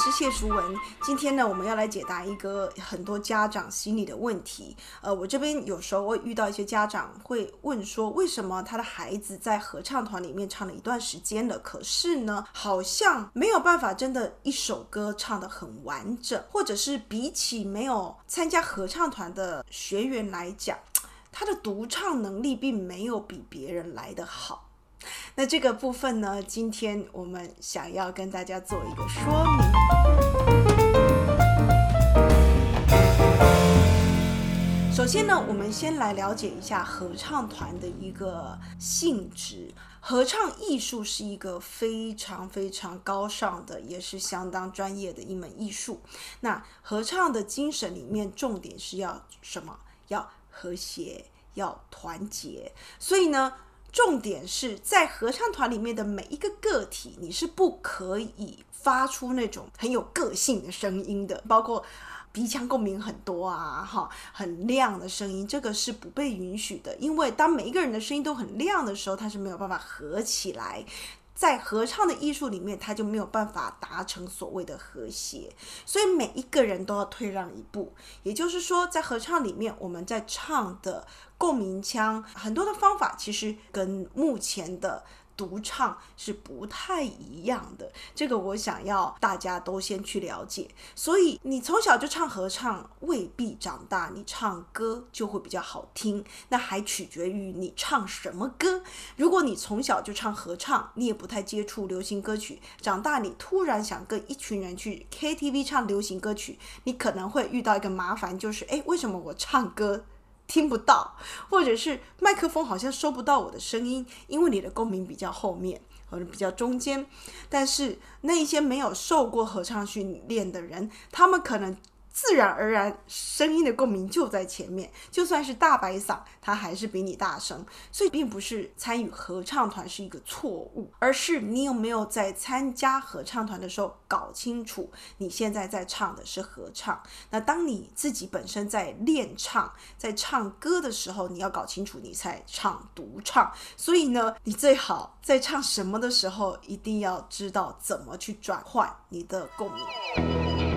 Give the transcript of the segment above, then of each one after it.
是谢淑文。今天呢，我们要来解答一个很多家长心里的问题。呃，我这边有时候会遇到一些家长会问说，为什么他的孩子在合唱团里面唱了一段时间了，可是呢，好像没有办法真的一首歌唱得很完整，或者是比起没有参加合唱团的学员来讲，他的独唱能力并没有比别人来得好。那这个部分呢，今天我们想要跟大家做一个说明。首先呢，我们先来了解一下合唱团的一个性质。合唱艺术是一个非常非常高尚的，也是相当专业的一门艺术。那合唱的精神里面，重点是要什么？要和谐，要团结。所以呢。重点是在合唱团里面的每一个个体，你是不可以发出那种很有个性的声音的，包括鼻腔共鸣很多啊，哈，很亮的声音，这个是不被允许的。因为当每一个人的声音都很亮的时候，他是没有办法合起来。在合唱的艺术里面，他就没有办法达成所谓的和谐，所以每一个人都要退让一步。也就是说，在合唱里面，我们在唱的共鸣腔很多的方法，其实跟目前的。独唱是不太一样的，这个我想要大家都先去了解。所以你从小就唱合唱，未必长大你唱歌就会比较好听。那还取决于你唱什么歌。如果你从小就唱合唱，你也不太接触流行歌曲，长大你突然想跟一群人去 KTV 唱流行歌曲，你可能会遇到一个麻烦，就是诶，为什么我唱歌？听不到，或者是麦克风好像收不到我的声音，因为你的共鸣比较后面或者比较中间。但是那一些没有受过合唱训练的人，他们可能。自然而然，声音的共鸣就在前面。就算是大白嗓，它还是比你大声。所以，并不是参与合唱团是一个错误，而是你有没有在参加合唱团的时候搞清楚，你现在在唱的是合唱。那当你自己本身在练唱、在唱歌的时候，你要搞清楚你在唱独唱。所以呢，你最好在唱什么的时候，一定要知道怎么去转换你的共鸣。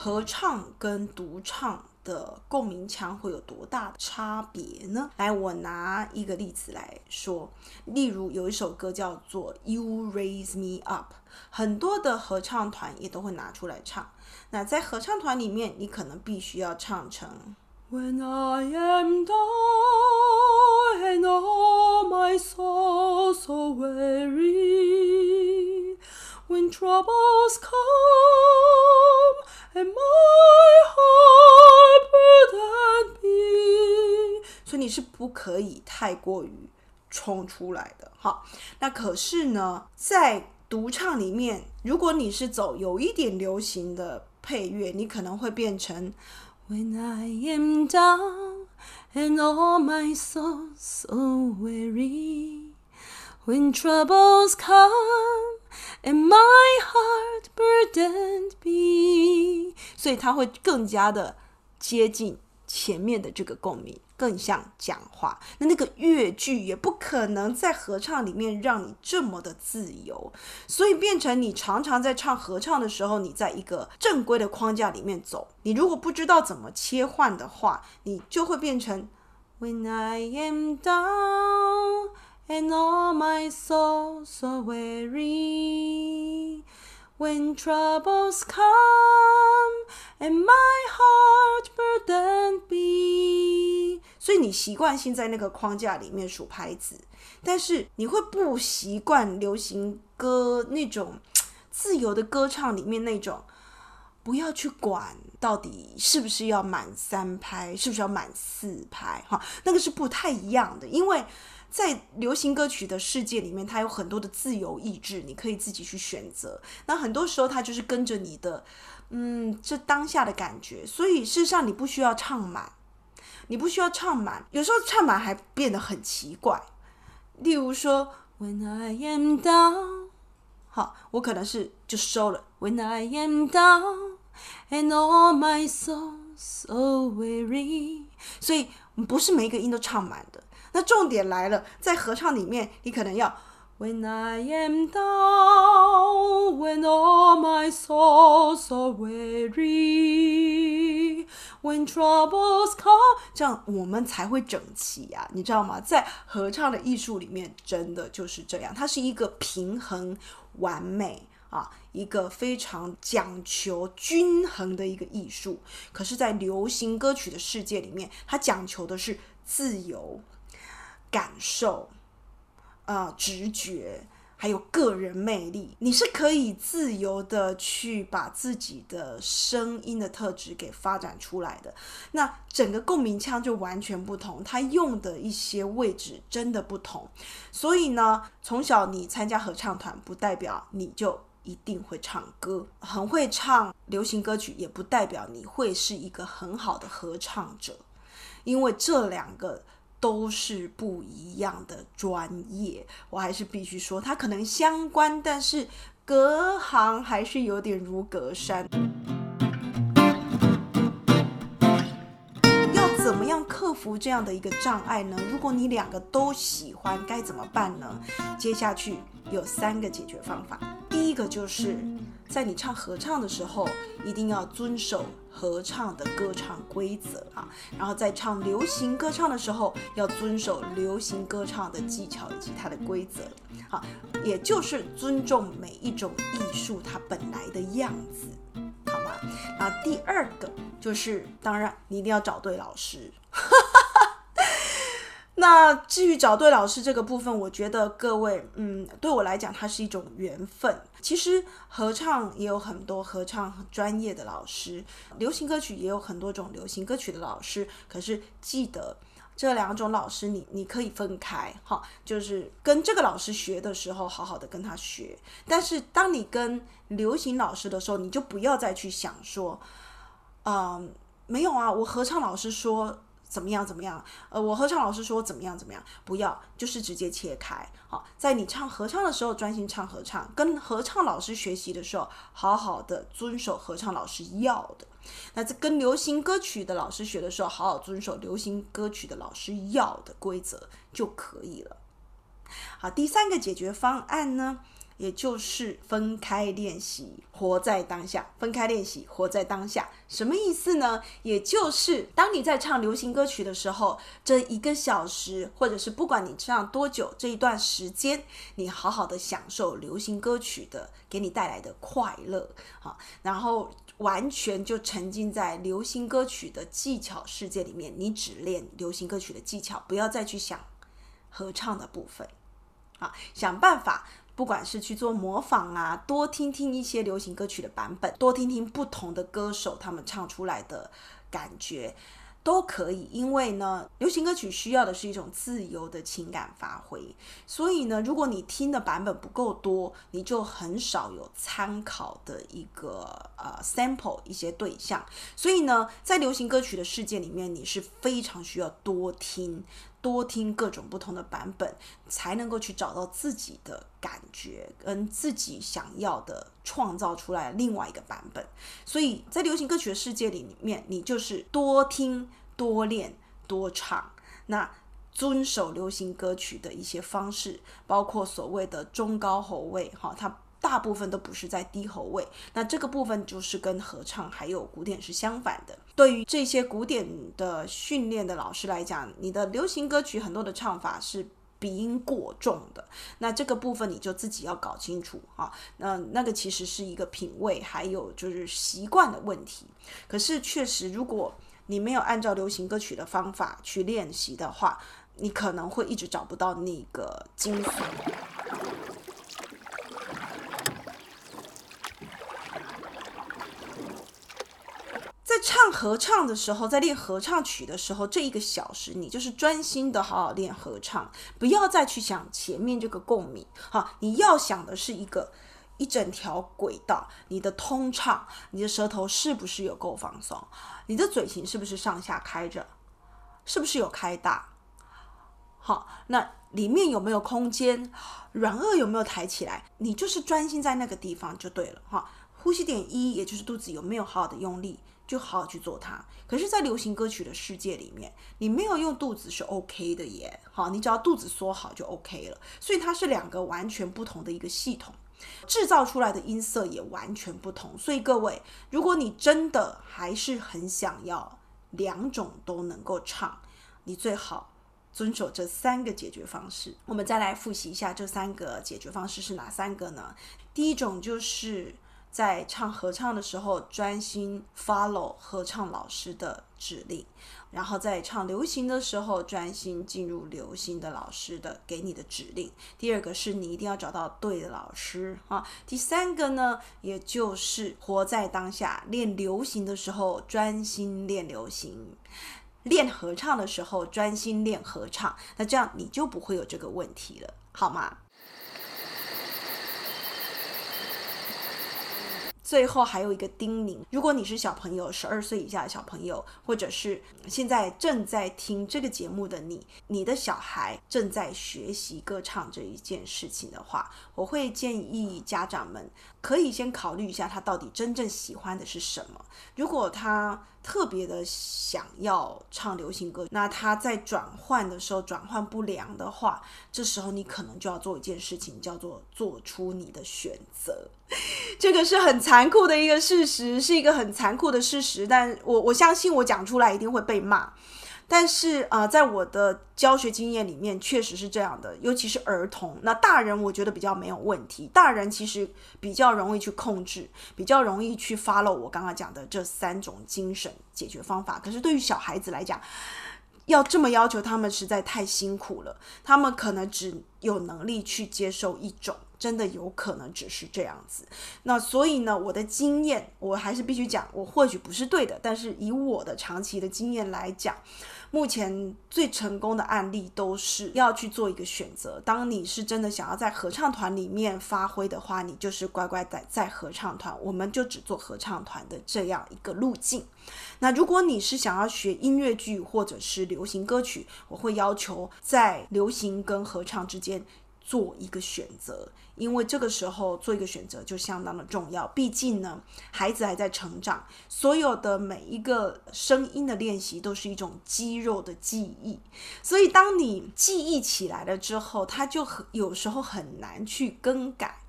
合唱跟独唱的共鸣腔会有多大的差别呢？来，我拿一个例子来说，例如有一首歌叫做《You Raise Me Up》，很多的合唱团也都会拿出来唱。那在合唱团里面，你可能必须要唱成 When I am down and all my soul so weary, when troubles come. And my heart burdened me，所以你是不可以太过于冲出来的。好，那可是呢，在独唱里面，如果你是走有一点流行的配乐，你可能会变成 When I am down and all my soul so weary, when troubles come. And my heart burdened be，所以它会更加的接近前面的这个共鸣，更像讲话。那那个乐句也不可能在合唱里面让你这么的自由，所以变成你常常在唱合唱的时候，你在一个正规的框架里面走。你如果不知道怎么切换的话，你就会变成 When I am down。And all my soul so weary when troubles come and my heart burdened be。所以你习惯性在那个框架里面数拍子，但是你会不习惯流行歌那种自由的歌唱里面那种，不要去管到底是不是要满三拍，是不是要满四拍，哈，那个是不太一样的，因为。在流行歌曲的世界里面，它有很多的自由意志，你可以自己去选择。那很多时候，它就是跟着你的，嗯，这当下的感觉。所以事实上，你不需要唱满，你不需要唱满。有时候唱满还变得很奇怪。例如说，When I am down，好，我可能是就收了。When I am down and all my soul so weary，所以不是每一个音都唱满的。那重点来了，在合唱里面，你可能要 When I am down, when all my souls are weary, when troubles come，这样我们才会整齐呀、你知道吗？在合唱的艺术里面，真的就是这样，它是一个平衡完美啊，一个非常讲求均衡的一个艺术。可是，在流行歌曲的世界里面，它讲求的是自由、感受。呃，直觉还有个人魅力，你是可以自由的去把自己的声音的特质给发展出来的。那整个共鸣腔就完全不同，它用的一些位置真的不同。所以呢，从小你参加合唱团，不代表你就一定会唱歌，很会唱流行歌曲，也不代表你会是一个很好的合唱者，因为这两个。都是不一样的专业，我还是必须说，它可能相关，但是隔行还是有点如隔山。要怎么样克服这样的一个障碍呢？如果你两个都喜欢，该怎么办呢？接下去有三个解决方法。一个就是在你唱合唱的时候，一定要遵守。合唱的歌唱规则啊，然后在唱流行歌唱的时候，要遵守流行歌唱的技巧以及它的规则，好，也就是尊重每一种艺术它本来的样子，好吗？啊，第二个就是，当然你一定要找对老师。那至于找对老师这个部分，我觉得各位，嗯，对我来讲，它是一种缘分。其实合唱也有很多合唱专业的老师，流行歌曲也有很多种流行歌曲的老师。可是记得这两种老师，你你可以分开，哈，就是跟这个老师学的时候，好好的跟他学。但是当你跟流行老师的时候，你就不要再去想说，嗯，没有啊，我合唱老师说。怎么样？怎么样？呃，我合唱老师说怎么样？怎么样？不要，就是直接切开。好，在你唱合唱的时候，专心唱合唱；跟合唱老师学习的时候，好好的遵守合唱老师要的。那在跟流行歌曲的老师学的时候，好好遵守流行歌曲的老师要的规则就可以了。好，第三个解决方案呢？也就是分开练习，活在当下。分开练习，活在当下，什么意思呢？也就是当你在唱流行歌曲的时候，这一个小时，或者是不管你唱多久，这一段时间，你好好的享受流行歌曲的给你带来的快乐，好，然后完全就沉浸在流行歌曲的技巧世界里面，你只练流行歌曲的技巧，不要再去想合唱的部分，啊，想办法。不管是去做模仿啊，多听听一些流行歌曲的版本，多听听不同的歌手他们唱出来的感觉。都可以，因为呢，流行歌曲需要的是一种自由的情感发挥。所以呢，如果你听的版本不够多，你就很少有参考的一个呃 sample 一些对象。所以呢，在流行歌曲的世界里面，你是非常需要多听。多听各种不同的版本，才能够去找到自己的感觉，跟自己想要的创造出来另外一个版本。所以在流行歌曲的世界里面，你就是多听、多练、多唱。那遵守流行歌曲的一些方式，包括所谓的中高喉位，哈，它。大部分都不是在低喉位，那这个部分就是跟合唱还有古典是相反的。对于这些古典的训练的老师来讲，你的流行歌曲很多的唱法是鼻音过重的，那这个部分你就自己要搞清楚啊。那那个其实是一个品味还有就是习惯的问题。可是确实，如果你没有按照流行歌曲的方法去练习的话，你可能会一直找不到那个精髓。合唱的时候，在练合唱曲的时候，这一个小时你就是专心的好好练合唱，不要再去想前面这个共鸣。好，你要想的是一个一整条轨道，你的通畅，你的舌头是不是有够放松，你的嘴型是不是上下开着，是不是有开大？好，那里面有没有空间，软腭有没有抬起来？你就是专心在那个地方就对了。哈，呼吸点一，也就是肚子有没有好好的用力。就好好去做它。可是，在流行歌曲的世界里面，你没有用肚子是 OK 的耶，好，你只要肚子缩好就 OK 了。所以它是两个完全不同的一个系统，制造出来的音色也完全不同。所以各位，如果你真的还是很想要两种都能够唱，你最好遵守这三个解决方式。我们再来复习一下这三个解决方式是哪三个呢？第一种就是。在唱合唱的时候，专心 follow 合唱老师的指令；然后在唱流行的时候，专心进入流行的老师的给你的指令。第二个是你一定要找到对的老师啊。第三个呢，也就是活在当下，练流行的时候专心练流行，练合唱的时候专心练合唱。那这样你就不会有这个问题了，好吗？最后还有一个叮咛：如果你是小朋友，十二岁以下的小朋友，或者是现在正在听这个节目的你，你的小孩正在学习歌唱这一件事情的话，我会建议家长们可以先考虑一下他到底真正喜欢的是什么。如果他特别的想要唱流行歌，那他在转换的时候转换不良的话，这时候你可能就要做一件事情，叫做做出你的选择。这个是很残酷的一个事实，是一个很残酷的事实。但我我相信我讲出来一定会被骂。但是啊，在我的教学经验里面，确实是这样的，尤其是儿童。那大人我觉得比较没有问题，大人其实比较容易去控制，比较容易去 follow 我刚刚讲的这三种精神解决方法。可是对于小孩子来讲，要这么要求他们实在太辛苦了，他们可能只有能力去接受一种。真的有可能只是这样子，那所以呢，我的经验我还是必须讲，我或许不是对的，但是以我的长期的经验来讲，目前最成功的案例都是要去做一个选择。当你是真的想要在合唱团里面发挥的话，你就是乖乖在在合唱团，我们就只做合唱团的这样一个路径。那如果你是想要学音乐剧或者是流行歌曲，我会要求在流行跟合唱之间。做一个选择，因为这个时候做一个选择就相当的重要。毕竟呢，孩子还在成长，所有的每一个声音的练习都是一种肌肉的记忆。所以，当你记忆起来了之后，他就很有时候很难去更改。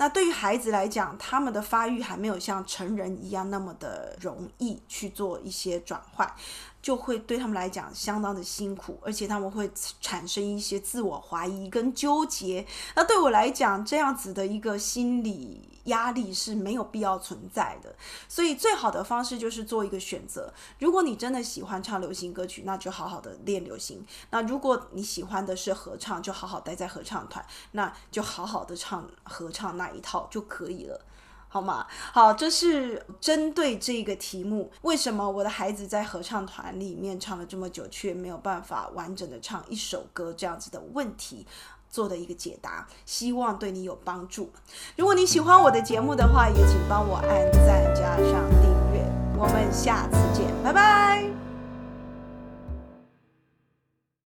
那对于孩子来讲，他们的发育还没有像成人一样那么的容易去做一些转换。就会对他们来讲相当的辛苦，而且他们会产生一些自我怀疑跟纠结。那对我来讲，这样子的一个心理压力是没有必要存在的。所以最好的方式就是做一个选择。如果你真的喜欢唱流行歌曲，那就好好的练流行；那如果你喜欢的是合唱，就好好待在合唱团，那就好好的唱合唱那一套就可以了。好吗？好，这是针对这个题目，为什么我的孩子在合唱团里面唱了这么久，却没有办法完整的唱一首歌这样子的问题做的一个解答，希望对你有帮助。如果你喜欢我的节目的话，也请帮我按赞加上订阅。我们下次见，拜拜。